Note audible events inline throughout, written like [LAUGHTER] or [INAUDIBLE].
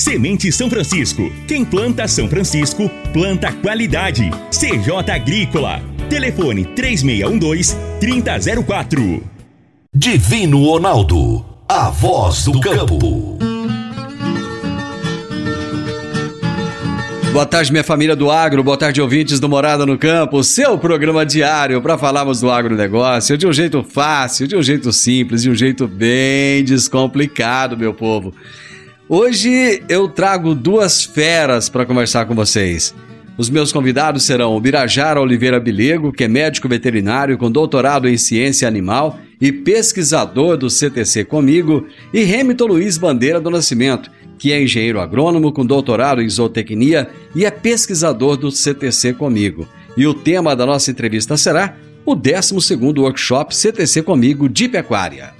Semente São Francisco. Quem planta São Francisco, planta qualidade. CJ Agrícola. Telefone 3612-3004. Divino Ronaldo. A voz do campo. Boa tarde, minha família do agro. Boa tarde, ouvintes do Morada no Campo. Seu programa diário para falarmos do agronegócio de um jeito fácil, de um jeito simples, de um jeito bem descomplicado, meu povo. Hoje eu trago duas feras para conversar com vocês. Os meus convidados serão o Birajara Oliveira Bilego, que é médico veterinário com doutorado em ciência animal e pesquisador do CTC Comigo, e Remito Luiz Bandeira do Nascimento, que é engenheiro agrônomo com doutorado em zootecnia e é pesquisador do CTC Comigo. E o tema da nossa entrevista será o 12º Workshop CTC Comigo de Pecuária.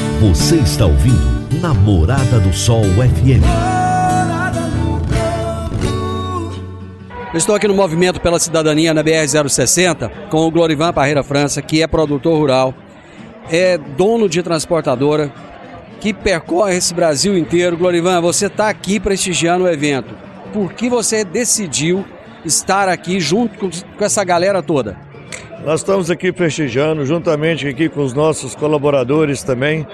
Você está ouvindo Namorada do Sol FM. estou aqui no Movimento pela Cidadania na BR-060 com o Glorivan Parreira França, que é produtor rural, é dono de transportadora, que percorre esse Brasil inteiro. Glorivan, você está aqui prestigiando o evento. Por que você decidiu estar aqui junto com essa galera toda? Nós estamos aqui prestigiando, juntamente aqui com os nossos colaboradores também,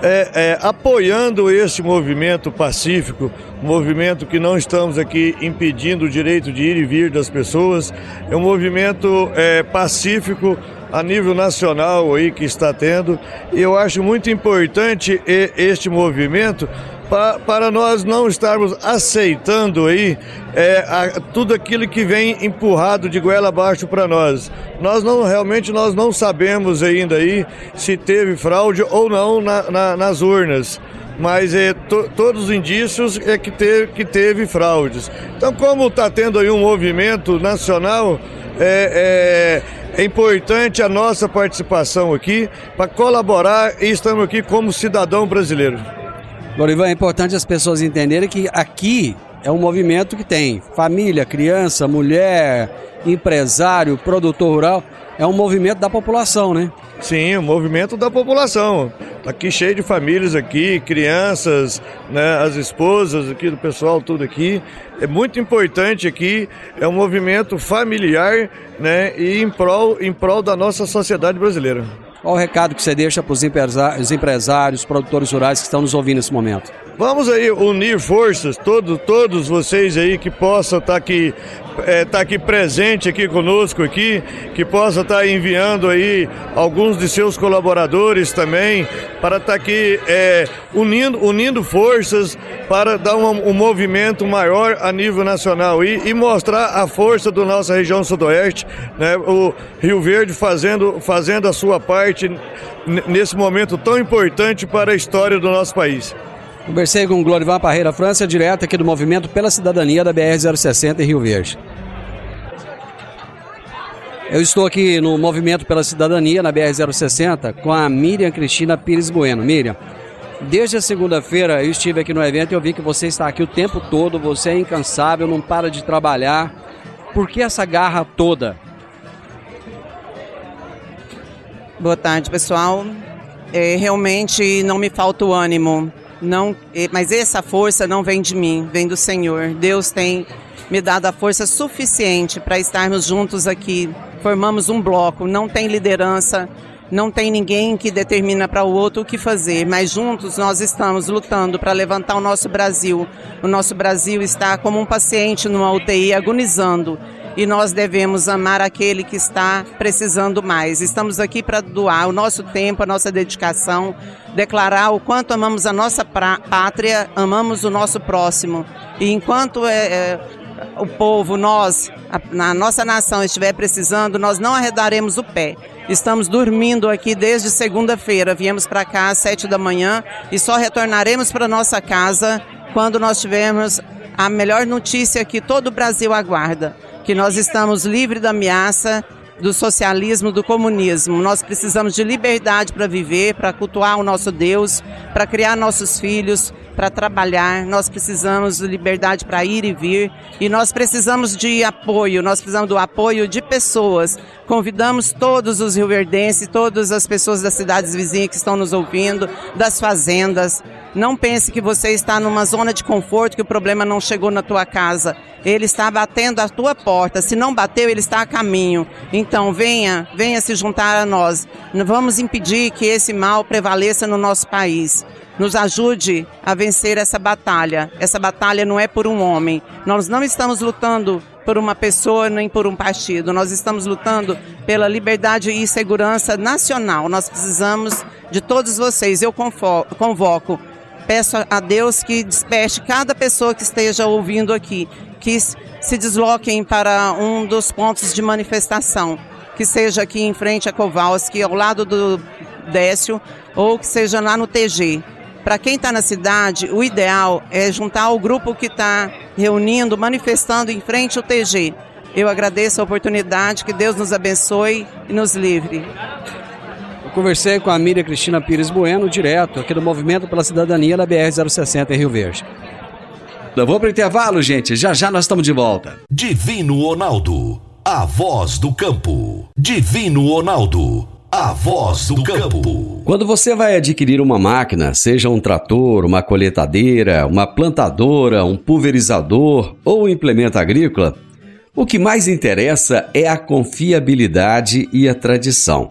é, é, apoiando este movimento pacífico, movimento que não estamos aqui impedindo o direito de ir e vir das pessoas, é um movimento é, pacífico a nível nacional aí que está tendo. E eu acho muito importante este movimento para nós não estarmos aceitando aí é, a, tudo aquilo que vem empurrado de goela abaixo para nós. Nós não realmente nós não sabemos ainda aí se teve fraude ou não na, na, nas urnas mas é, to, todos os indícios é que teve, que teve fraudes. Então, como está tendo aí um movimento nacional, é, é, é, importante a nossa participação aqui para colaborar e estamos aqui como cidadão brasileiro. Lorivan, é importante as pessoas entenderem que aqui é um movimento que tem família, criança, mulher, empresário, produtor rural. É um movimento da população, né? Sim, um movimento da população. Aqui cheio de famílias aqui, crianças, né, as esposas aqui do pessoal, tudo aqui. É muito importante aqui, é um movimento familiar, né, e em prol, em prol da nossa sociedade brasileira. Qual o recado que você deixa para os empresários, produtores rurais que estão nos ouvindo nesse momento? Vamos aí unir forças, todo, todos vocês aí que possam estar tá aqui, é, tá aqui presente aqui conosco aqui, que possa estar tá enviando aí alguns de seus colaboradores também para estar tá aqui é, unindo, unindo forças para dar um, um, movimento maior a nível nacional e, e, mostrar a força da nossa região sudoeste, né? O Rio Verde fazendo, fazendo a sua parte nesse momento tão importante para a história do nosso país. Conversei com o Glorivan Parreira França, direto aqui do Movimento pela Cidadania da BR-060 em Rio Verde. Eu estou aqui no Movimento pela Cidadania na BR-060 com a Miriam Cristina Pires Bueno. Miriam, desde a segunda-feira eu estive aqui no evento e eu vi que você está aqui o tempo todo, você é incansável, não para de trabalhar. Por que essa garra toda? Boa tarde, pessoal. É, realmente não me falta o ânimo não, mas essa força não vem de mim, vem do Senhor. Deus tem me dado a força suficiente para estarmos juntos aqui. Formamos um bloco, não tem liderança, não tem ninguém que determina para o outro o que fazer, mas juntos nós estamos lutando para levantar o nosso Brasil. O nosso Brasil está como um paciente numa UTI agonizando e nós devemos amar aquele que está precisando mais. Estamos aqui para doar o nosso tempo, a nossa dedicação, declarar o quanto amamos a nossa pátria, amamos o nosso próximo. E enquanto é, é, o povo, nós, a, na nossa nação estiver precisando, nós não arredaremos o pé. Estamos dormindo aqui desde segunda-feira. Viemos para cá às sete da manhã e só retornaremos para nossa casa quando nós tivermos a melhor notícia que todo o Brasil aguarda, que nós estamos livres da ameaça do socialismo, do comunismo. Nós precisamos de liberdade para viver, para cultuar o nosso Deus, para criar nossos filhos, para trabalhar, nós precisamos de liberdade para ir e vir e nós precisamos de apoio, nós precisamos do apoio de pessoas. Convidamos todos os rioverdenses, todas as pessoas das cidades vizinhas que estão nos ouvindo, das fazendas. Não pense que você está numa zona de conforto, que o problema não chegou na tua casa. Ele está batendo a tua porta. Se não bateu, ele está a caminho. Então, venha, venha se juntar a nós. Vamos impedir que esse mal prevaleça no nosso país nos ajude a vencer essa batalha. Essa batalha não é por um homem. Nós não estamos lutando por uma pessoa nem por um partido. Nós estamos lutando pela liberdade e segurança nacional. Nós precisamos de todos vocês. Eu convoco, peço a Deus que desperte cada pessoa que esteja ouvindo aqui, que se desloquem para um dos pontos de manifestação, que seja aqui em frente a Kowalski, ao lado do Décio, ou que seja lá no TG. Para quem está na cidade, o ideal é juntar o grupo que está reunindo, manifestando em frente ao TG. Eu agradeço a oportunidade, que Deus nos abençoe e nos livre. Eu conversei com a Miriam Cristina Pires Bueno, direto aqui do Movimento pela Cidadania da BR-060 em Rio Verde. Eu vou para o intervalo, gente. Já já nós estamos de volta. Divino Ronaldo, a voz do campo. Divino Ronaldo a voz do campo. Quando você vai adquirir uma máquina, seja um trator, uma colheitadeira, uma plantadora, um pulverizador ou um implemento agrícola, o que mais interessa é a confiabilidade e a tradição,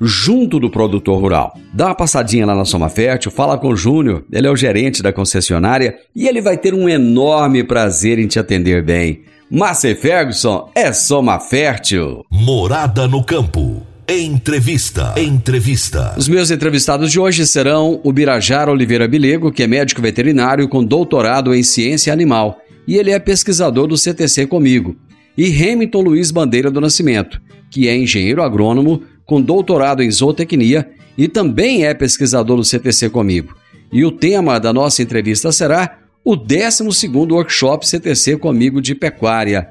junto do produtor rural. Dá uma passadinha lá na Soma Fértil, fala com o Júnior, ele é o gerente da concessionária e ele vai ter um enorme prazer em te atender bem. Márcia Ferguson é Soma Fértil. Morada no campo. Entrevista. Entrevista. Os meus entrevistados de hoje serão o Birajara Oliveira Bilego, que é médico veterinário com doutorado em ciência animal, e ele é pesquisador do CTC comigo, e Hamilton Luiz Bandeira do Nascimento, que é engenheiro agrônomo com doutorado em zootecnia e também é pesquisador do CTC comigo. E o tema da nossa entrevista será o 12º Workshop CTC comigo de pecuária.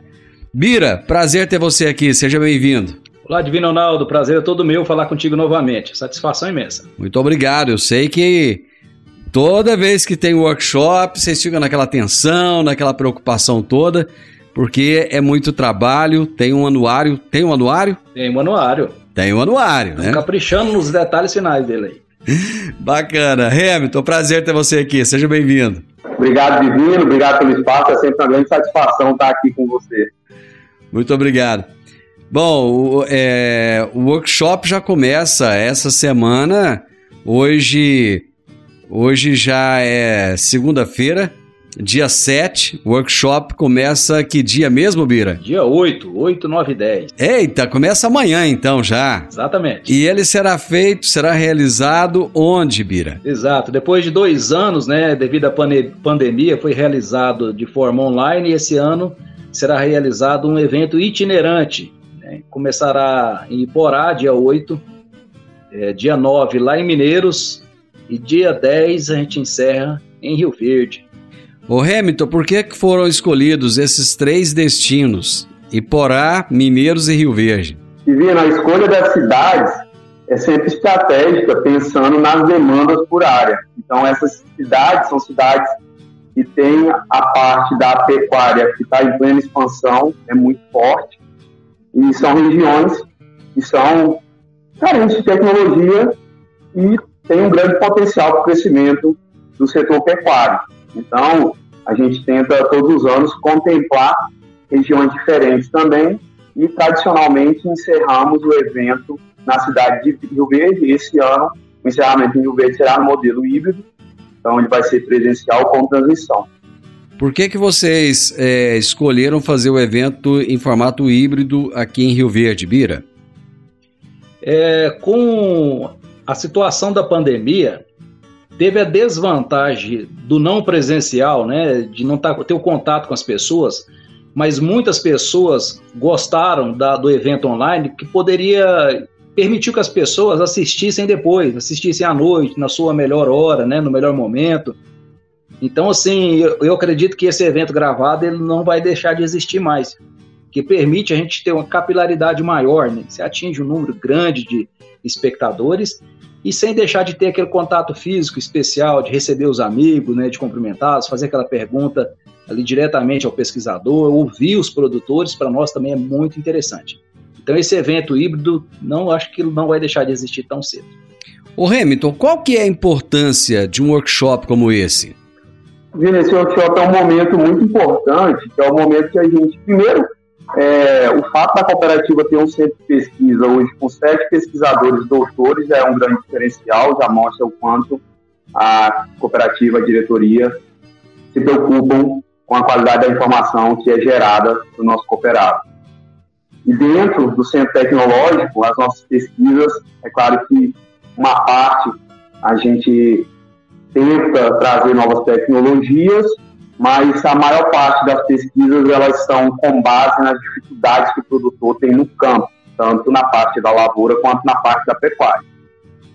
Bira, prazer ter você aqui, seja bem-vindo. Olá, Divino Ronaldo, prazer é todo meu falar contigo novamente. Satisfação imensa. Muito obrigado. Eu sei que toda vez que tem workshop, vocês ficam naquela tensão, naquela preocupação toda, porque é muito trabalho, tem um anuário. Tem um anuário? Tem um anuário. Tem um anuário, né? Caprichando nos detalhes finais dele aí. [LAUGHS] Bacana. Hamilton, prazer ter você aqui. Seja bem-vindo. Obrigado, Divino. Obrigado pelo espaço. É sempre uma grande satisfação estar aqui com você. Muito obrigado. Bom, o, é, o workshop já começa essa semana. Hoje, hoje já é segunda-feira, dia 7. O workshop começa que dia mesmo, Bira? Dia 8, 8, 9 e 10. Eita, começa amanhã então já. Exatamente. E ele será feito, será realizado onde, Bira? Exato. Depois de dois anos, né, devido à pandemia, foi realizado de forma online e esse ano será realizado um evento itinerante né? Começará em Iporá, dia 8, é, dia 9 lá em Mineiros e dia 10 a gente encerra em Rio Verde. Ô Hamilton, por que foram escolhidos esses três destinos? Iporá, Mineiros e Rio Verde. Divina, a escolha das cidades é sempre estratégica, pensando nas demandas por área. Então, essas cidades são cidades que têm a parte da pecuária que está em plena expansão, é muito forte, e são regiões que são carentes de tecnologia e têm um grande potencial para o crescimento do setor pecuário. Então, a gente tenta todos os anos contemplar regiões diferentes também e tradicionalmente encerramos o evento na cidade de Rio Verde. Esse ano, o encerramento em Rio Verde será no modelo híbrido, então ele vai ser presencial com transmissão. Por que, que vocês é, escolheram fazer o evento em formato híbrido aqui em Rio Verde, Bira? É, com a situação da pandemia, teve a desvantagem do não presencial, né, de não tá, ter o contato com as pessoas, mas muitas pessoas gostaram da, do evento online que poderia permitir que as pessoas assistissem depois, assistissem à noite, na sua melhor hora, né, no melhor momento. Então, assim, eu, eu acredito que esse evento gravado ele não vai deixar de existir mais, que permite a gente ter uma capilaridade maior, né? Você atinge um número grande de espectadores e sem deixar de ter aquele contato físico especial, de receber os amigos, né, de cumprimentá-los, fazer aquela pergunta ali diretamente ao pesquisador, ouvir os produtores, para nós também é muito interessante. Então esse evento híbrido, não acho que não vai deixar de existir tão cedo. O Hamilton, qual que é a importância de um workshop como esse? Vini, esse workshop é um momento muito importante, que é o momento que a gente, primeiro, é, o fato da cooperativa ter um centro de pesquisa hoje com sete pesquisadores doutores é um grande diferencial, já mostra o quanto a cooperativa, a diretoria, se preocupam com a qualidade da informação que é gerada do nosso cooperado. E dentro do centro tecnológico, as nossas pesquisas, é claro que uma parte a gente tenta trazer novas tecnologias, mas a maior parte das pesquisas elas são com base nas dificuldades que o produtor tem no campo, tanto na parte da lavoura quanto na parte da pecuária.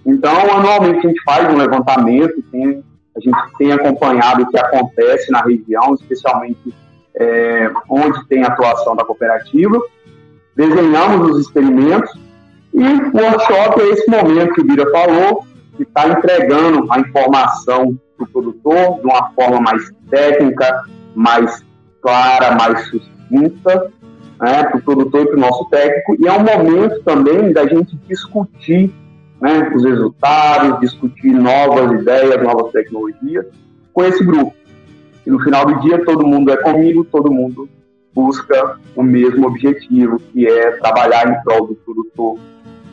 Então, anualmente a gente faz um levantamento, tem, a gente tem acompanhado o que acontece na região, especialmente é, onde tem atuação da cooperativa, desenhamos os experimentos e o workshop é esse momento que o Bira falou, que está entregando a informação para o produtor de uma forma mais técnica, mais clara, mais sucinta, né, para o produtor e para o nosso técnico. E é um momento também da gente discutir né, os resultados, discutir novas ideias, novas tecnologias com esse grupo. E no final do dia, todo mundo é comigo, todo mundo busca o mesmo objetivo, que é trabalhar em prol do produtor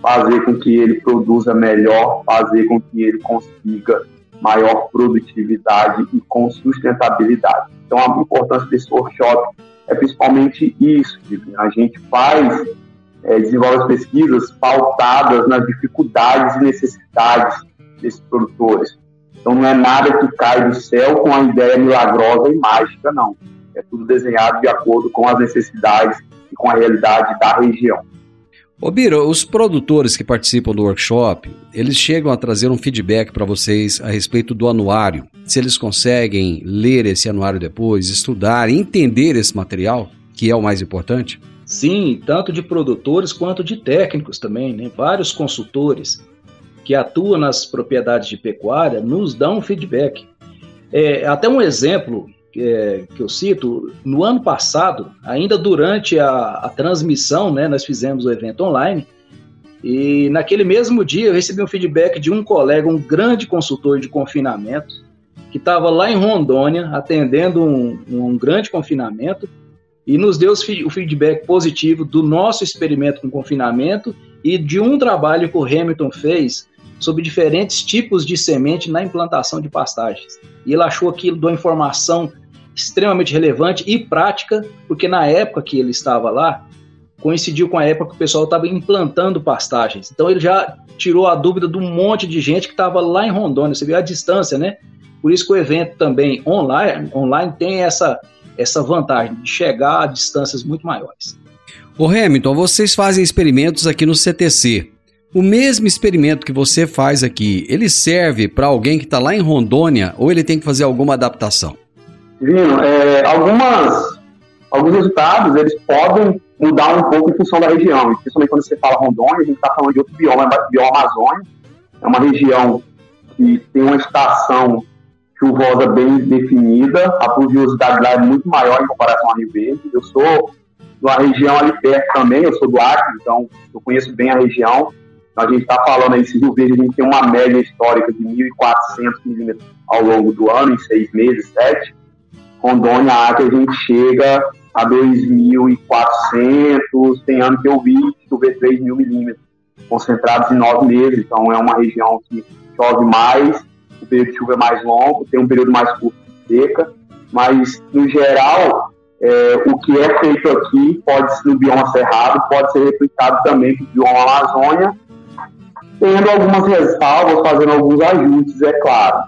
fazer com que ele produza melhor, fazer com que ele consiga maior produtividade e com sustentabilidade. Então, a importância desse workshop é principalmente isso. A gente faz, é, desenvolve as pesquisas pautadas nas dificuldades e necessidades desses produtores. Então, não é nada que cai do céu com a ideia milagrosa e mágica, não. É tudo desenhado de acordo com as necessidades e com a realidade da região. Ô Biro, os produtores que participam do workshop, eles chegam a trazer um feedback para vocês a respeito do anuário. Se eles conseguem ler esse anuário depois, estudar, entender esse material, que é o mais importante? Sim, tanto de produtores quanto de técnicos também, né? Vários consultores que atuam nas propriedades de pecuária nos dão feedback. É, até um exemplo é, que eu cito, no ano passado, ainda durante a, a transmissão, né, nós fizemos o evento online, e naquele mesmo dia eu recebi um feedback de um colega, um grande consultor de confinamento, que estava lá em Rondônia atendendo um, um grande confinamento e nos deu o feedback positivo do nosso experimento com confinamento e de um trabalho que o Hamilton fez sobre diferentes tipos de semente na implantação de pastagens. E ele achou aquilo de uma informação extremamente relevante e prática, porque na época que ele estava lá, coincidiu com a época que o pessoal estava implantando pastagens. Então ele já tirou a dúvida de um monte de gente que estava lá em Rondônia, você vê a distância, né? Por isso que o evento também online, online tem essa, essa vantagem de chegar a distâncias muito maiores. O Hamilton, vocês fazem experimentos aqui no CTC. O mesmo experimento que você faz aqui, ele serve para alguém que está lá em Rondônia ou ele tem que fazer alguma adaptação? Vino, é, algumas, alguns resultados eles podem mudar um pouco em função da região, principalmente quando você fala Rondônia, a gente está falando de outro bioma, bioma Amazônia, é uma região que tem uma estação chuvosa bem definida, a pluviosidade lá é muito maior em comparação a Rio Verde. Eu sou numa região ali perto também, eu sou do Acre, então eu conheço bem a região. A gente está falando aí, se Rio Verde, a gente tem uma média histórica de 1.400 milímetros ao longo do ano, em seis meses, sete. Rondônia, Acre, a gente chega a 2.400, tem ano que eu vi chover 3 mil milímetros, concentrados em nove meses, então é uma região que chove mais, o período de chuva é mais longo, tem um período mais curto de seca, mas, no geral, é, o que é feito aqui pode ser no bioma cerrado, pode ser replicado também para o bioma Amazônia, tendo algumas ressalvas, fazendo alguns ajustes, é claro.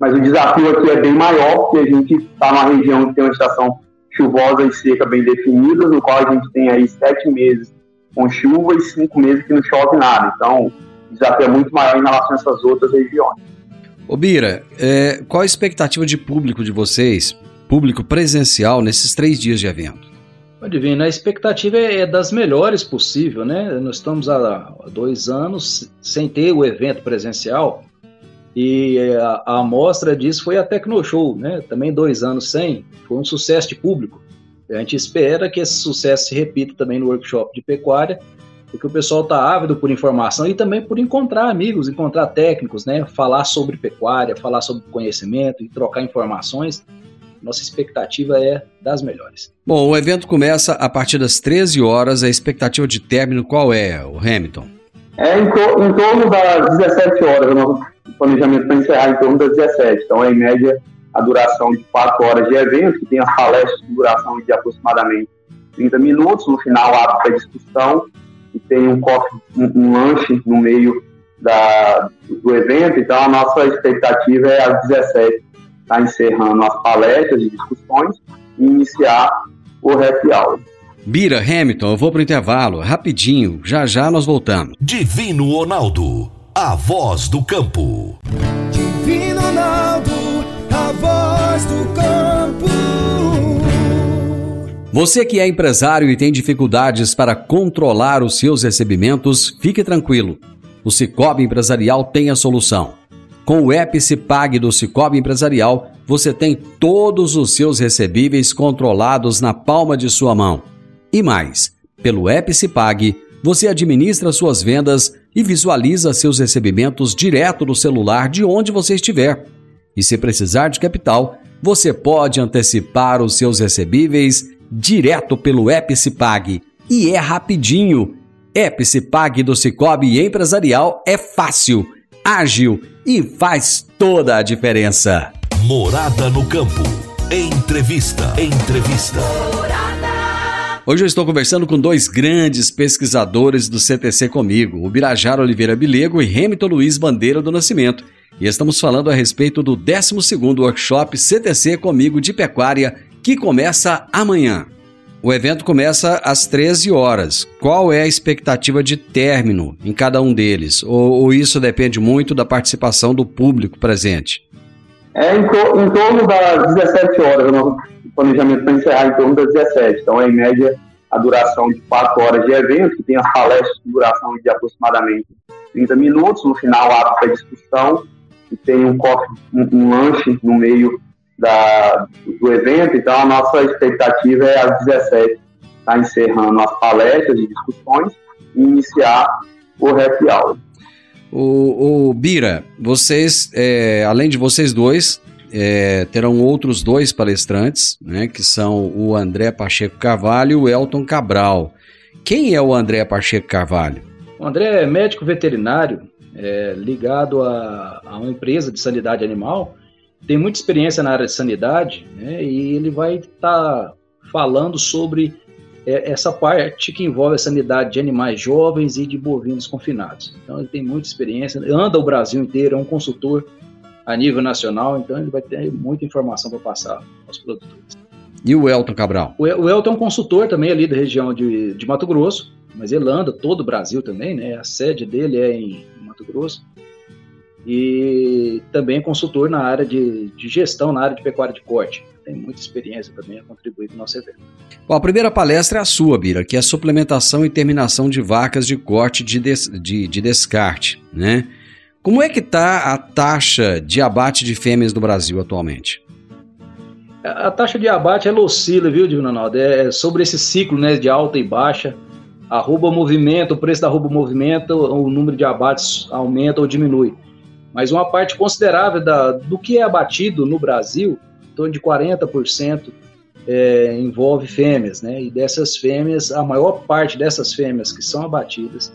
Mas o desafio aqui é bem maior, porque a gente está numa região que tem uma estação chuvosa e seca bem definida, no qual a gente tem aí sete meses com chuva e cinco meses que não chove nada. Então, o desafio é muito maior em relação a essas outras regiões. Ô Bira, é, qual a expectativa de público de vocês, público presencial, nesses três dias de evento? Divino, a expectativa é, é das melhores possível, né? Nós estamos há dois anos sem ter o evento presencial e a, a amostra disso foi a Tecnoshow, né? Também dois anos sem, foi um sucesso de público. A gente espera que esse sucesso se repita também no workshop de pecuária, porque o pessoal está ávido por informação e também por encontrar amigos, encontrar técnicos, né? Falar sobre pecuária, falar sobre conhecimento e trocar informações. Nossa expectativa é das melhores. Bom, o evento começa a partir das 13 horas. A expectativa de término qual é, o Hamilton? É em, to em torno das 17 horas. Nosso planejamento para encerrar em torno das 17. Então, é em média a duração de 4 horas de evento, que tem as palestras de duração de aproximadamente 30 minutos. No final, abre para discussão e tem um, coffee, um, um lanche no meio da, do evento. Então, a nossa expectativa é às 17 estar tá encerrando as palestras e discussões e iniciar o happy hour. Bira, Hamilton, eu vou pro intervalo, rapidinho, já já nós voltamos. Divino Ronaldo, a voz do campo. Divino Ronaldo, a voz do campo. Você que é empresário e tem dificuldades para controlar os seus recebimentos, fique tranquilo. O Cicobi Empresarial tem a solução. Com o app Cipag do Cicobi Empresarial, você tem todos os seus recebíveis controlados na palma de sua mão. E mais, pelo app você administra suas vendas e visualiza seus recebimentos direto no celular de onde você estiver. E se precisar de capital, você pode antecipar os seus recebíveis direto pelo app. E é rapidinho. App do Cicobi Empresarial é fácil, ágil e faz toda a diferença. Morada no campo. Entrevista. Entrevista. Hoje eu estou conversando com dois grandes pesquisadores do CTC comigo, o Birajara Oliveira Bilego e Hamilton Luiz Bandeira do Nascimento. E estamos falando a respeito do 12º Workshop CTC comigo de Pecuária, que começa amanhã. O evento começa às 13 horas. Qual é a expectativa de término em cada um deles? Ou, ou isso depende muito da participação do público presente? É em, to em torno das 17 horas. Nosso planejamento para encerrar em torno das 17. Então, é em média a duração de 4 horas de evento, que tem as palestras de duração de aproximadamente 30 minutos. No final, abre para discussão e tem um, coffee, um, um lanche no meio da, do evento. Então, a nossa expectativa é às 17 estar tá encerrando as palestras e discussões e iniciar o happy hour. O, o Bira, vocês, é, além de vocês dois, é, terão outros dois palestrantes, né, que são o André Pacheco Carvalho e o Elton Cabral. Quem é o André Pacheco Carvalho? O André é médico veterinário é, ligado a, a, uma empresa de sanidade animal, tem muita experiência na área de sanidade né, e ele vai estar tá falando sobre é essa parte que envolve a sanidade de animais jovens e de bovinos confinados. Então ele tem muita experiência, anda o Brasil inteiro, é um consultor a nível nacional, então ele vai ter muita informação para passar aos produtores. E o Elton Cabral? O, Elton é um consultor também ali da região de, de Mato Grosso, mas ele anda todo o Brasil também, né? A sede dele é em Mato Grosso. E também é consultor na área de, de gestão, na área de pecuária de corte tem muita experiência também a contribuir para o nosso evento. Bom, a primeira palestra é a sua, Bira, que é a suplementação e terminação de vacas de corte de, des, de, de descarte, né? Como é que está a taxa de abate de fêmeas no Brasil atualmente? A taxa de abate ela oscila, viu, Divino Ronaldo? É sobre esse ciclo né, de alta e baixa. Arroba movimento, o preço da arroba movimento, o número de abates aumenta ou diminui. Mas uma parte considerável da, do que é abatido no Brasil, em torno de 40%, é, envolve fêmeas, né? E dessas fêmeas, a maior parte dessas fêmeas que são abatidas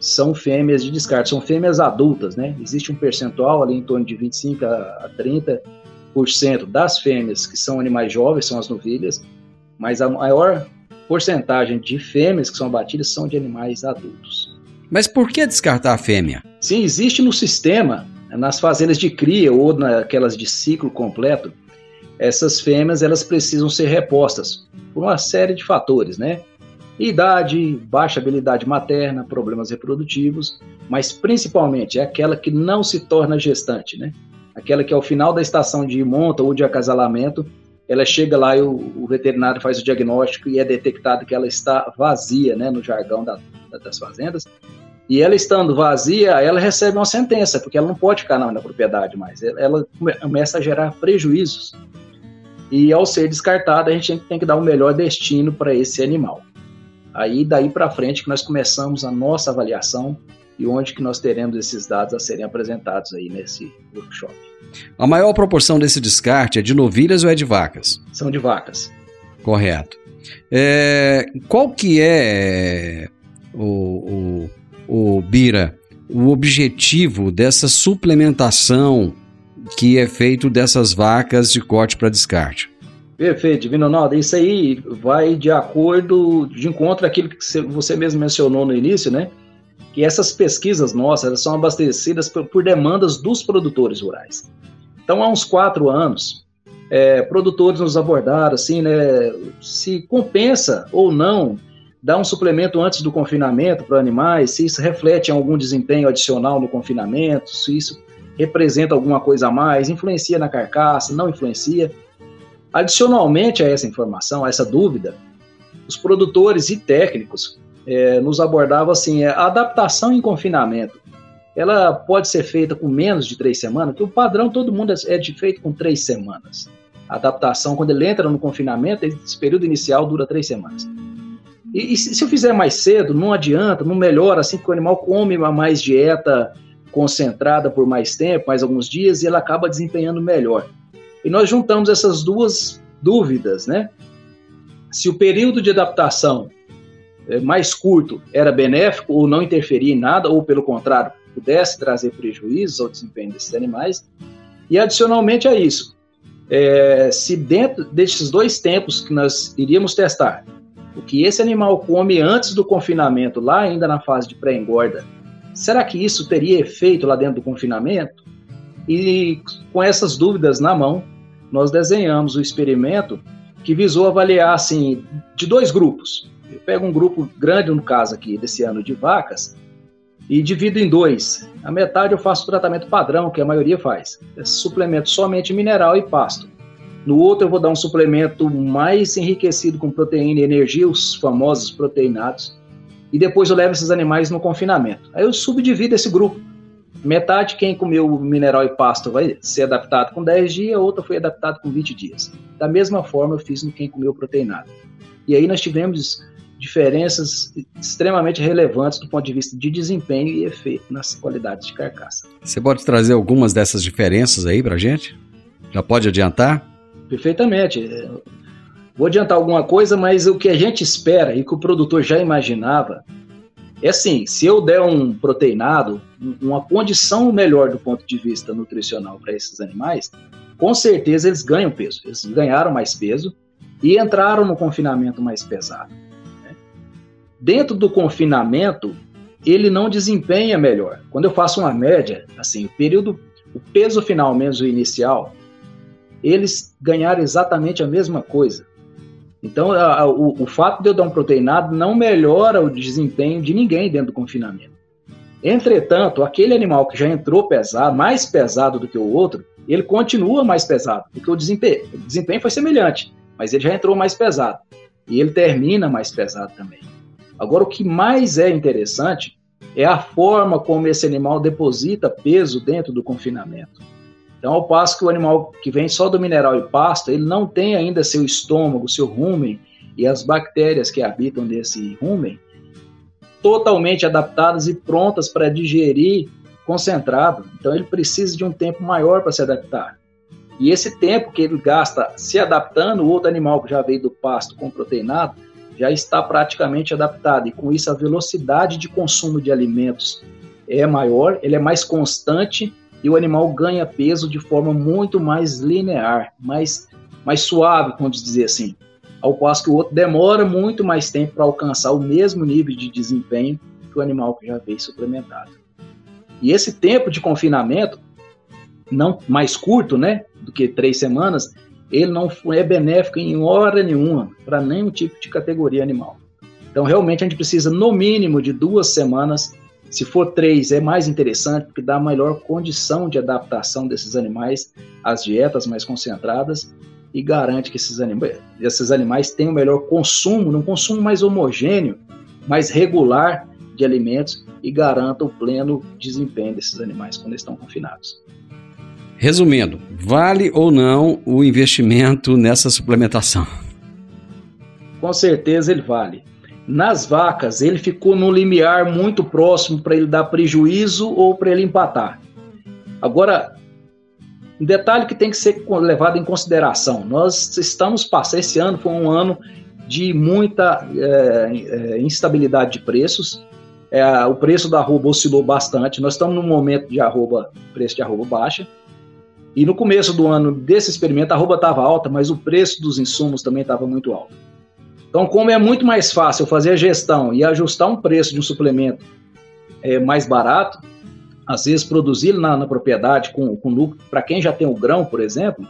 são fêmeas de descarte, são fêmeas adultas, né? Existe um percentual ali em torno de 25 a 30% das fêmeas que são animais jovens, são as novilhas, mas a maior porcentagem de fêmeas que são abatidas são de animais adultos. Mas por que descartar a fêmea? Sim, existe no sistema, nas fazendas de cria ou naquelas de ciclo completo, essas fêmeas elas precisam ser repostas por uma série de fatores, né? Idade, baixa habilidade materna, problemas reprodutivos, mas principalmente é aquela que não se torna gestante, né? Aquela que ao final da estação de monta ou de acasalamento, ela chega lá e o, o veterinário faz o diagnóstico e é detectado que ela está vazia, né, no jargão da, das fazendas. E ela estando vazia, ela recebe uma sentença, porque ela não pode ficar na, na propriedade mais. Ela, ela começa a gerar prejuízos. E ao ser descartada, a gente tem que dar o melhor destino para esse animal. Aí daí para frente que nós começamos a nossa avaliação e onde que nós teremos esses dados a serem apresentados aí nesse workshop. A maior proporção desse descarte é de novilhas ou é de vacas? São de vacas. Correto. É, qual que é o, o, o Bira, o objetivo dessa suplementação que é feito dessas vacas de corte para descarte? Perfeito, Divino Ronaldo. Isso aí vai de acordo, de encontro àquilo que você mesmo mencionou no início, né? Que essas pesquisas nossas são abastecidas por, por demandas dos produtores rurais. Então, há uns quatro anos, é, produtores nos abordaram assim, né? Se compensa ou não dar um suplemento antes do confinamento para animais, se isso reflete em algum desempenho adicional no confinamento, se isso representa alguma coisa a mais, influencia na carcaça, não influencia. Adicionalmente a essa informação, a essa dúvida, os produtores e técnicos é, nos abordavam assim: é, a adaptação em confinamento ela pode ser feita com menos de três semanas, porque o padrão todo mundo é de feito com três semanas. A adaptação, quando ele entra no confinamento, esse período inicial dura três semanas. E, e se eu fizer mais cedo, não adianta, não melhora, assim que o animal come mais dieta concentrada por mais tempo, mais alguns dias, e ela acaba desempenhando melhor. E nós juntamos essas duas dúvidas, né? Se o período de adaptação é, mais curto era benéfico ou não interferia em nada, ou pelo contrário, pudesse trazer prejuízos ao desempenho desses animais. E adicionalmente a isso, é, se dentro desses dois tempos que nós iríamos testar, o que esse animal come antes do confinamento, lá ainda na fase de pré-engorda, será que isso teria efeito lá dentro do confinamento? E com essas dúvidas na mão, nós desenhamos o experimento que visou avaliar assim de dois grupos. Eu pego um grupo grande no caso aqui desse ano de vacas e divido em dois. A metade eu faço o tratamento padrão, que a maioria faz. É suplemento somente mineral e pasto. No outro eu vou dar um suplemento mais enriquecido com proteína e energia, os famosos proteinados. E depois eu levo esses animais no confinamento. Aí eu subdivido esse grupo Metade quem comeu mineral e pasto vai ser adaptado com 10 dias, a outra foi adaptada com 20 dias. Da mesma forma eu fiz no quem comeu proteinado. E aí nós tivemos diferenças extremamente relevantes do ponto de vista de desempenho e efeito nas qualidades de carcaça. Você pode trazer algumas dessas diferenças aí para gente? Já pode adiantar? Perfeitamente. Vou adiantar alguma coisa, mas o que a gente espera e que o produtor já imaginava é assim, se eu der um proteinado, uma condição melhor do ponto de vista nutricional para esses animais, com certeza eles ganham peso. Eles ganharam mais peso e entraram no confinamento mais pesado. Né? Dentro do confinamento, ele não desempenha melhor. Quando eu faço uma média, assim, o período, o peso final menos o inicial, eles ganharam exatamente a mesma coisa. Então, a, a, o, o, fato de eu dar um proteinado não melhora o desempenho de ninguém dentro do confinamento. Entretanto, aquele animal que já entrou pesado, mais pesado do que o outro, ele continua mais pesado, porque o desempenho, o desempenho foi semelhante, mas ele já entrou mais pesado. E ele termina mais pesado também. Agora, o que mais é interessante é a forma como esse animal deposita peso dentro do confinamento. Então, ao passo que o animal que vem só do mineral e pasto, ele não tem ainda seu estômago, seu rumen e as bactérias que habitam desse rumen totalmente adaptadas e prontas para digerir concentrado. Então, ele precisa de um tempo maior para se adaptar. E esse tempo que ele gasta se adaptando, o outro animal que já veio do pasto com proteinado já está praticamente adaptado. E com isso, a velocidade de consumo de alimentos é maior, ele é mais constante e o animal ganha peso de forma muito mais linear, mais, mais suave, vamos dizer assim. Ao passo que o outro demora muito mais tempo para alcançar o mesmo nível de desempenho que o animal que já veio suplementado. E esse tempo de confinamento, não mais curto, né, do que três semanas, ele não é benéfico em hora nenhuma para nenhum tipo de categoria animal. Então, realmente, a gente precisa, no mínimo, de duas semanas se for três, é mais interessante, porque dá maior condição de adaptação desses animais às dietas mais concentradas e garante que esses animais, esses animais tenham melhor consumo, um consumo mais homogêneo, mais regular de alimentos e garanta o pleno desempenho desses animais quando estão confinados. Resumindo, vale ou não o investimento nessa suplementação? Com certeza ele vale. Nas vacas, ele ficou num limiar muito próximo para ele dar prejuízo ou para ele empatar. Agora, um detalhe que tem que ser levado em consideração: nós estamos passando, esse ano foi um ano de muita é, é, instabilidade de preços. É, o preço da arroba oscilou bastante. Nós estamos num momento de arroba, preço de arroba baixa. E no começo do ano desse experimento, a arroba estava alta, mas o preço dos insumos também estava muito alto. Então, como é muito mais fácil fazer a gestão e ajustar um preço de um suplemento é, mais barato, às vezes produzir na, na propriedade com, com lucro, para quem já tem o grão, por exemplo,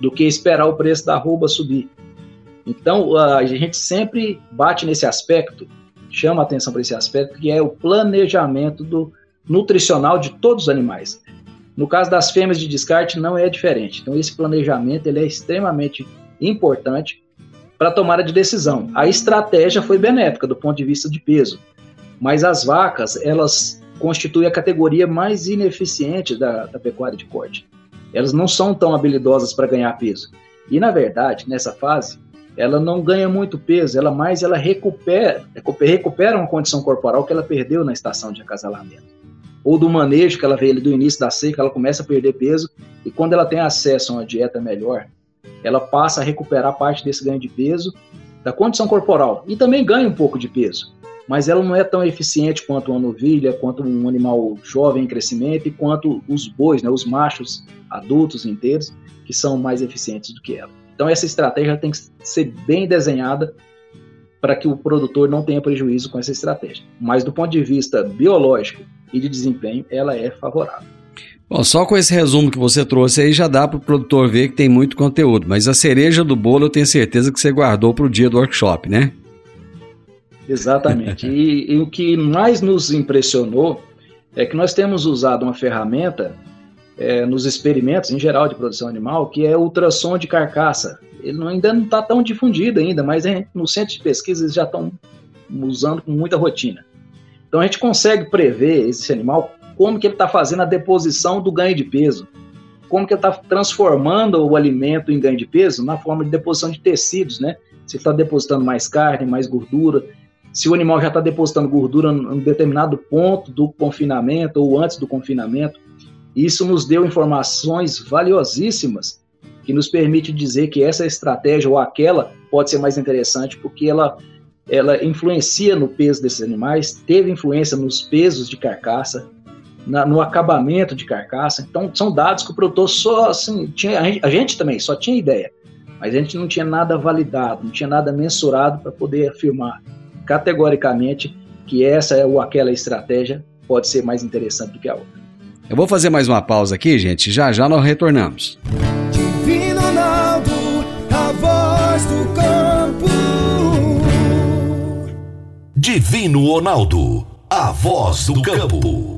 do que esperar o preço da arroba subir. Então, a gente sempre bate nesse aspecto, chama atenção para esse aspecto, que é o planejamento do nutricional de todos os animais. No caso das fêmeas de descarte, não é diferente. Então, esse planejamento ele é extremamente importante para tomada de decisão. A estratégia foi benéfica do ponto de vista de peso, mas as vacas, elas constituem a categoria mais ineficiente da, da pecuária de corte. Elas não são tão habilidosas para ganhar peso. E, na verdade, nessa fase, ela não ganha muito peso, ela mais ela recupera, recupera uma condição corporal que ela perdeu na estação de acasalamento. Ou do manejo que ela veio do início da seca, ela começa a perder peso, e quando ela tem acesso a uma dieta melhor, ela passa a recuperar parte desse ganho de peso da condição corporal e também ganha um pouco de peso, mas ela não é tão eficiente quanto uma novilha, quanto um animal jovem em crescimento e quanto os bois, né, os machos adultos inteiros, que são mais eficientes do que ela. Então essa estratégia tem que ser bem desenhada para que o produtor não tenha prejuízo com essa estratégia. Mas do ponto de vista biológico e de desempenho, ela é favorável. Bom, só com esse resumo que você trouxe aí já dá para o produtor ver que tem muito conteúdo, mas a cereja do bolo eu tenho certeza que você guardou para o dia do workshop, né? Exatamente. e, e o que mais nos impressionou é que nós temos usado uma ferramenta é, nos experimentos em geral de produção animal, que é ultrassom de carcaça. Ele não, ainda não está tão difundido ainda, mas no centro de pesquisa eles já estão usando com muita rotina. Então a gente consegue prever esse animal como que ele está fazendo a deposição do ganho de peso, como que ele está transformando o alimento em ganho de peso na forma de deposição de tecidos, né? Se está depositando mais carne, mais gordura, se o animal já está depositando gordura em um determinado ponto do confinamento ou antes do confinamento. Isso nos deu informações valiosíssimas que nos permite dizer que essa estratégia ou aquela pode ser mais interessante porque ela ela influencia no peso desses animais, teve influência nos pesos de carcaça, na, no acabamento de carcaça. Então, são dados que o produtor só, assim, tinha, a gente, a gente também só tinha ideia, mas a gente não tinha nada validado, não tinha nada mensurado para poder afirmar categoricamente que essa é ou aquela estratégia pode ser mais interessante do que a outra. Eu vou fazer mais uma pausa aqui, gente. Já já nós retornamos. Divino Ronaldo, a voz do campo. Divino Ronaldo, a voz do campo.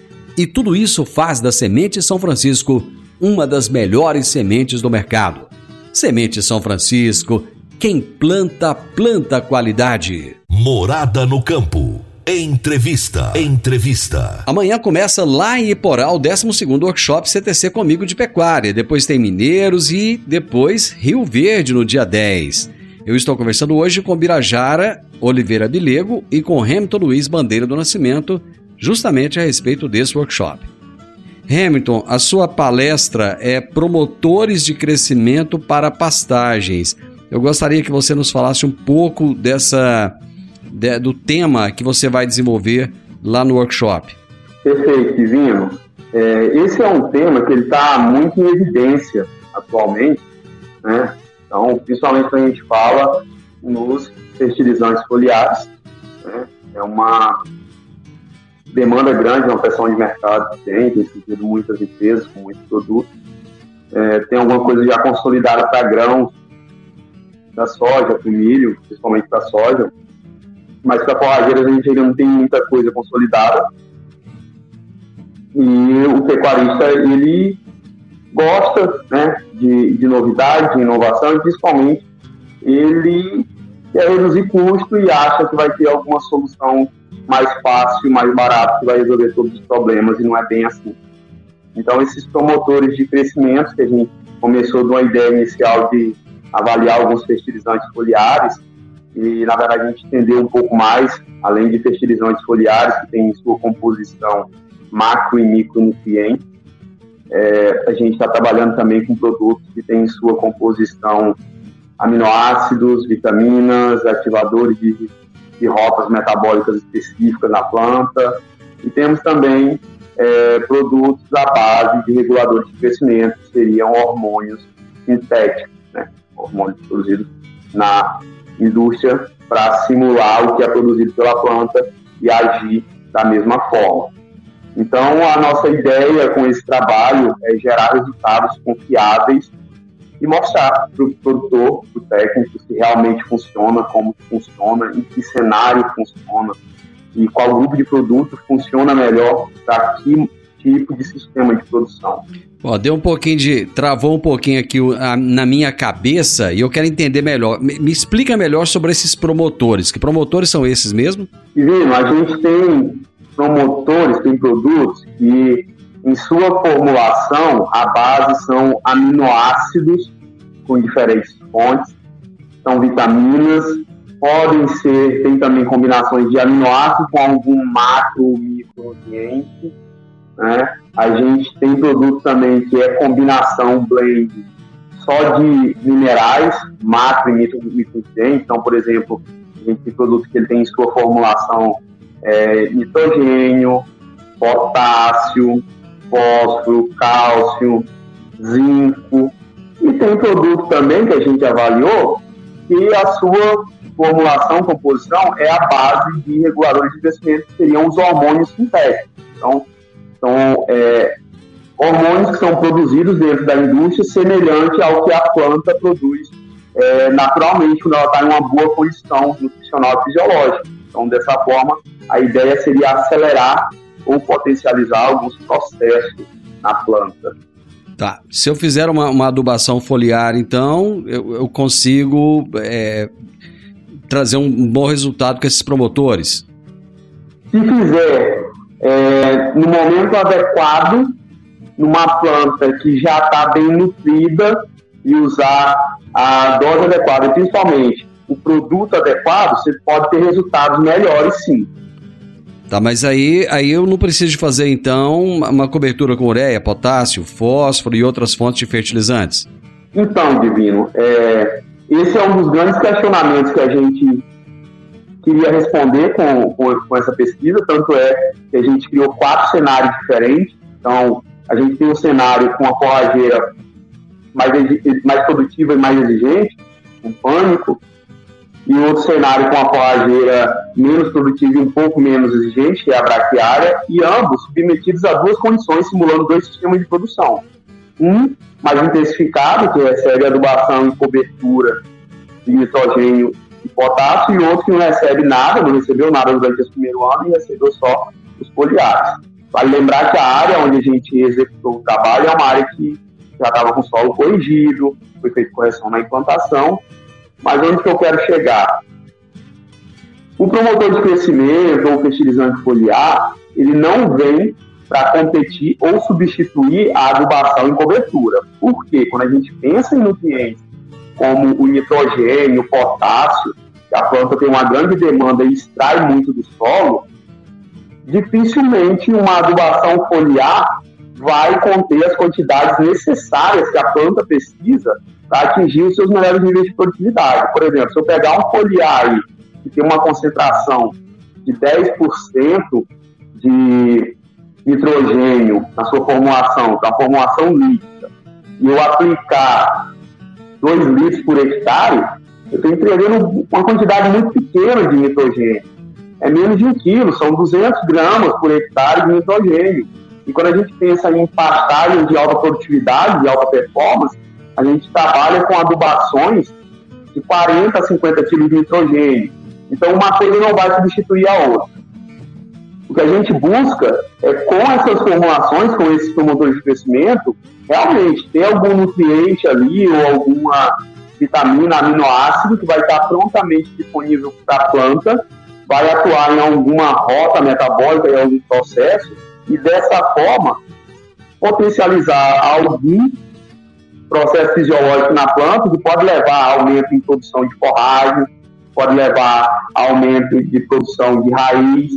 E tudo isso faz da Semente São Francisco uma das melhores sementes do mercado. Semente São Francisco, quem planta, planta qualidade. Morada no campo. Entrevista. Entrevista. Amanhã começa lá em Iporá o 12 Workshop CTC Comigo de Pecuária. Depois tem Mineiros e depois Rio Verde no dia 10. Eu estou conversando hoje com Birajara Oliveira Bilego e com Hamilton Luiz Bandeira do Nascimento, justamente a respeito desse workshop. Hamilton, a sua palestra é Promotores de Crescimento para Pastagens. Eu gostaria que você nos falasse um pouco dessa de, do tema que você vai desenvolver lá no workshop. Perfeito, Divino. É, esse é um tema que ele está muito em evidência atualmente, né? Então, principalmente quando a gente fala nos fertilizantes foliares, né? é uma demanda grande, uma pressão de mercado que tem, tem sentido muitas empresas com muitos produtos. É, tem alguma coisa já consolidada para grãos da soja, para milho, principalmente para soja, mas para forrageiras a gente ainda não tem muita coisa consolidada. E o pecuarista, ele gosta né, de, de novidade, de inovação, e principalmente ele quer reduzir custo e acha que vai ter alguma solução mais fácil, mais barata, que vai resolver todos os problemas, e não é bem assim. Então, esses promotores de crescimento, que a gente começou de uma ideia inicial de avaliar alguns fertilizantes foliares, e na verdade a gente entendeu um pouco mais, além de fertilizantes foliares, que tem em sua composição macro e micronutrientes, é, a gente está trabalhando também com produtos que têm em sua composição aminoácidos, vitaminas, ativadores de, de rotas metabólicas específicas na planta, e temos também é, produtos à base de reguladores de crescimento, que seriam hormônios sintéticos, né? hormônios produzidos na indústria para simular o que é produzido pela planta e agir da mesma forma. Então, a nossa ideia com esse trabalho é gerar resultados confiáveis e mostrar para o produtor, para o técnico, se realmente funciona, como funciona, em que cenário funciona e qual grupo de produto funciona melhor para que tipo de sistema de produção. Ó, deu um pouquinho de. travou um pouquinho aqui a, na minha cabeça e eu quero entender melhor. Me, me, explica melhor sobre esses promotores. Que promotores são esses mesmo? Divino, a gente tem promotores, tem produtos que, em sua formulação, a base são aminoácidos com diferentes fontes, são vitaminas, podem ser, tem também combinações de aminoácidos com algum macro micronutriente né? A gente tem produto também que é combinação blend só de minerais, macro e micronutrientes. Então, por exemplo, a gente tem produto que ele tem em sua formulação é, nitrogênio, potássio, fósforo, cálcio, zinco. E tem produto também que a gente avaliou que a sua formulação, composição é a base de reguladores de crescimento, que seriam os hormônios sintéticos. Então, são é, hormônios que são produzidos dentro da indústria, semelhante ao que a planta produz é, naturalmente quando ela está em uma boa condição nutricional e fisiológica. Então, dessa forma, a ideia seria acelerar ou potencializar alguns processos na planta. Tá. Se eu fizer uma, uma adubação foliar, então, eu, eu consigo é, trazer um bom resultado com esses promotores? Se fizer é, no momento adequado, numa planta que já está bem nutrida e usar a dose adequada, principalmente o produto adequado, você pode ter resultados melhores sim. Tá, mas aí, aí eu não preciso fazer então uma cobertura com ureia, potássio, fósforo e outras fontes de fertilizantes? Então, Divino, é, esse é um dos grandes questionamentos que a gente queria responder com, com, com, essa pesquisa, tanto é que a gente criou quatro cenários diferentes. Então, a gente tem um cenário com a forrageira mais, mais produtiva e mais exigente, com pânico, e outro cenário com a forrageira menos produtiva e um pouco menos exigente, que é a braquiária, e ambos submetidos a duas condições, simulando dois sistemas de produção. Um mais intensificado, que recebe adubação e cobertura de nitrogênio e potássio, e outro que não recebe nada, não recebeu nada durante esse primeiro ano e recebeu só os foliares. Vale lembrar que a área onde a gente executou o trabalho é uma área que já estava com solo corrigido, foi feita correção na implantação, mas onde que eu quero chegar? O promotor de crescimento ou fertilizante foliar, ele não vem para competir ou substituir a adubação em cobertura. Por quê? Quando a gente pensa em nutrientes como o nitrogênio, o potássio, que a planta tem uma grande demanda e extrai muito do solo, dificilmente uma adubação foliar vai conter as quantidades necessárias que a planta precisa atingir os seus melhores níveis de produtividade. Por exemplo, se eu pegar um foliar que tem uma concentração de 10% de nitrogênio na sua formulação, na formulação líquida, e eu aplicar 2 litros por hectare, eu estou entregando uma quantidade muito pequena de nitrogênio é menos de um quilo, são 200 gramas por hectare de nitrogênio. E quando a gente pensa em pastagens de alta produtividade, de alta performance, a gente trabalha com adubações de 40 a 50 quilos de nitrogênio. Então, uma coisa não vai substituir a outra. O que a gente busca é, com essas formulações, com esses promotores de crescimento, realmente ter algum nutriente ali ou alguma vitamina, aminoácido que vai estar prontamente disponível para a planta vai atuar em alguma rota metabólica, em algum processo, e dessa forma potencializar algum processo fisiológico na planta que pode levar a aumento em produção de forragem, pode levar a aumento de produção de raiz,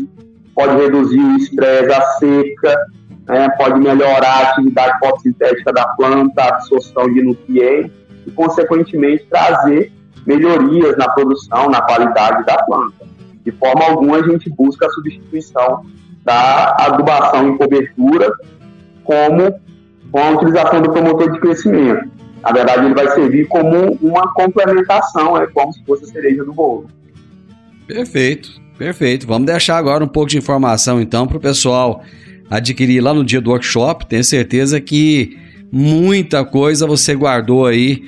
pode reduzir o estresse, a seca, né, pode melhorar a atividade fotossintética da planta, a absorção de nutrientes e, consequentemente, trazer melhorias na produção, na qualidade da planta. De forma alguma, a gente busca a substituição da adubação em cobertura como com a utilização do promotor de crescimento. Na verdade, ele vai servir como uma complementação, é como se fosse a cereja do bolo. Perfeito, perfeito. Vamos deixar agora um pouco de informação, então, para o pessoal adquirir lá no dia do workshop. Tenho certeza que muita coisa você guardou aí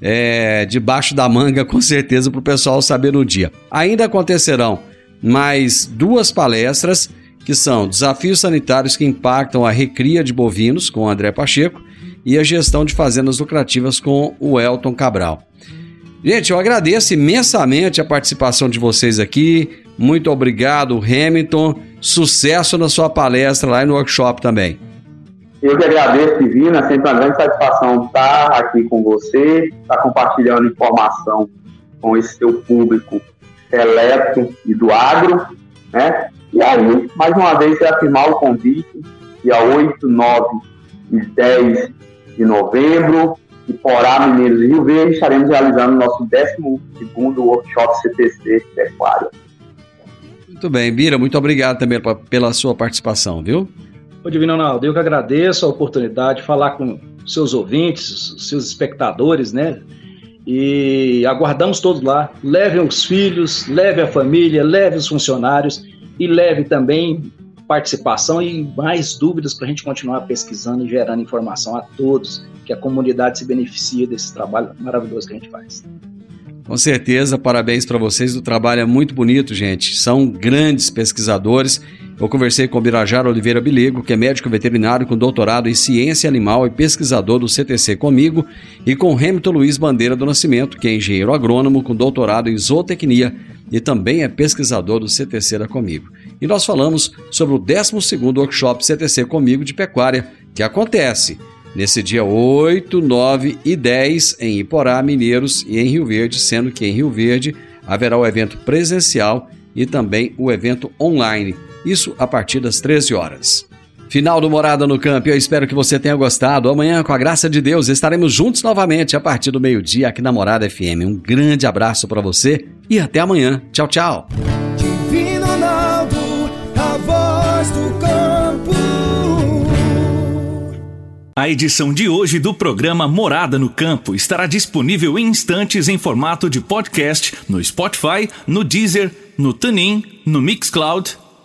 é, debaixo da manga, com certeza, para o pessoal saber no dia. Ainda acontecerão mais duas palestras, que são Desafios Sanitários que Impactam a Recria de Bovinos, com André Pacheco, e a Gestão de Fazendas Lucrativas, com o Elton Cabral. Gente, eu agradeço imensamente a participação de vocês aqui. Muito obrigado, Hamilton. Sucesso na sua palestra lá no workshop também. Eu que agradeço, Divina, sempre uma grande satisfação estar aqui com você, estar compartilhando informação com esse seu público seleto e do agro, né? E aí, mais uma vez, reafirmar o convite, dia 8, 9 e 10 de novembro, em Porá, Mineiros e Rio Verde, estaremos realizando o nosso 12º Workshop CTC Pecuária. Muito bem, Bira, muito obrigado também pela sua participação, viu? Ô Divino Ronaldo, eu que agradeço a oportunidade de falar com seus ouvintes, seus espectadores, né? E aguardamos todos lá. Levem os filhos, leve a família, leve os funcionários e leve também participação e mais dúvidas para a gente continuar pesquisando e gerando informação a todos, que a comunidade se beneficie desse trabalho maravilhoso que a gente faz. Com certeza, parabéns para vocês. O trabalho é muito bonito, gente. São grandes pesquisadores. Eu conversei com o Birajara Oliveira Bilego, que é médico veterinário com doutorado em ciência animal e pesquisador do CTC comigo, e com Hamilton Luiz Bandeira do Nascimento, que é engenheiro agrônomo com doutorado em zootecnia e também é pesquisador do CTC da Comigo. E nós falamos sobre o 12º Workshop CTC Comigo de Pecuária, que acontece nesse dia 8, 9 e 10 em Iporá, Mineiros e em Rio Verde, sendo que em Rio Verde haverá o evento presencial e também o evento online. Isso a partir das 13 horas. Final do Morada no Campo. Eu espero que você tenha gostado. Amanhã, com a graça de Deus, estaremos juntos novamente a partir do meio-dia aqui na Morada FM. Um grande abraço para você e até amanhã. Tchau, tchau. A edição de hoje do programa Morada no Campo estará disponível em instantes em formato de podcast no Spotify, no Deezer, no TuneIn, no Mixcloud,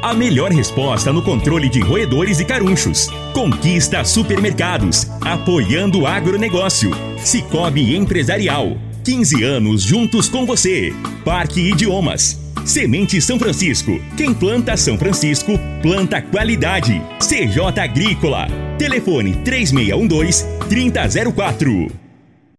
A melhor resposta no controle de roedores e carunchos. Conquista Supermercados. Apoiando o agronegócio. Cicobi Empresarial. 15 anos juntos com você. Parque Idiomas. Semente São Francisco. Quem planta São Francisco, planta qualidade. CJ Agrícola. Telefone 3612 3004.